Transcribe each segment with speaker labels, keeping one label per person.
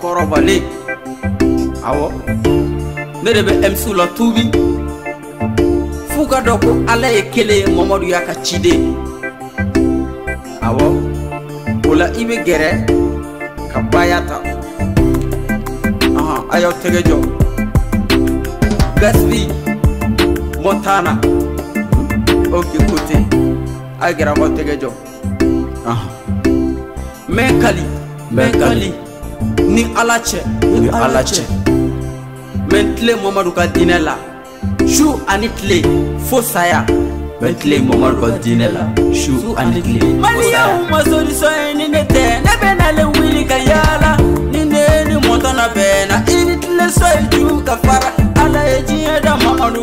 Speaker 1: kɔrɔbalen awɔ ne de bɛ msu la tuubi f'u ka dɔn ko ala ye kelen ye mamadu y'a ka ciden awɔ o la i bɛ gɛrɛ ka baya ta a y'aw tɛgɛ jɔ gasbi mɔtana ok kote a gɛrɛ aw tɛgɛ jɔ mɛ kali mɛ kali ni ala cɛ ni ala cɛ mɛ n tile mamadu ka diinɛ la su ani tile fo saya mɛ n tile mamadu ka diinɛ la su ani tile fo saya maliyaw ma solisɔn ye ni ne tɛ ne bɛ nalen wuli ka yaala ni ne ni mɔtɔnɔ bɛɛ na i ni tile sɔyi ju ka fara ala ye diɲɛ da mamadu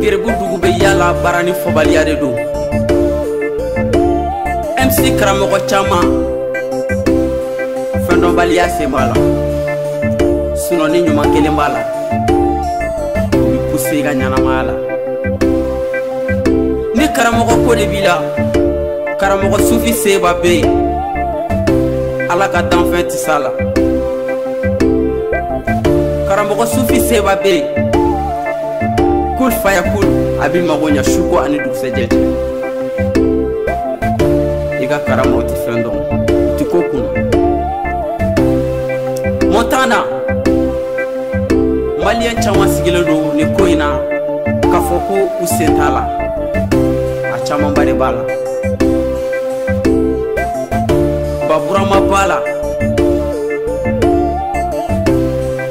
Speaker 1: gerebu dugu bɛ yala baara ni fɔbaliya de don mc karamɔgɔ caman fɛn dɔnbaliya sen b'a la sinɔ ni ɲuman kelen b'a la o bɛ puse i ka ɲɛnamaya la ni karamɔgɔ ko de b'i la karamɔgɔ sufi seba bɛ yen ala ka danfɛn tɛ s'a la karamɔgɔ sufi seba bɛ yen kul faya kul a bɛ mago ɲa su ko ani dugusɛjɛ cɛ i ka karamaw tɛ fɛn dɔn u tɛ ko kun montana maliyɛn caman sigilen don ni ko in na k'a fɔ ko u sen t'a la a camanba de b'a la baburama b'a la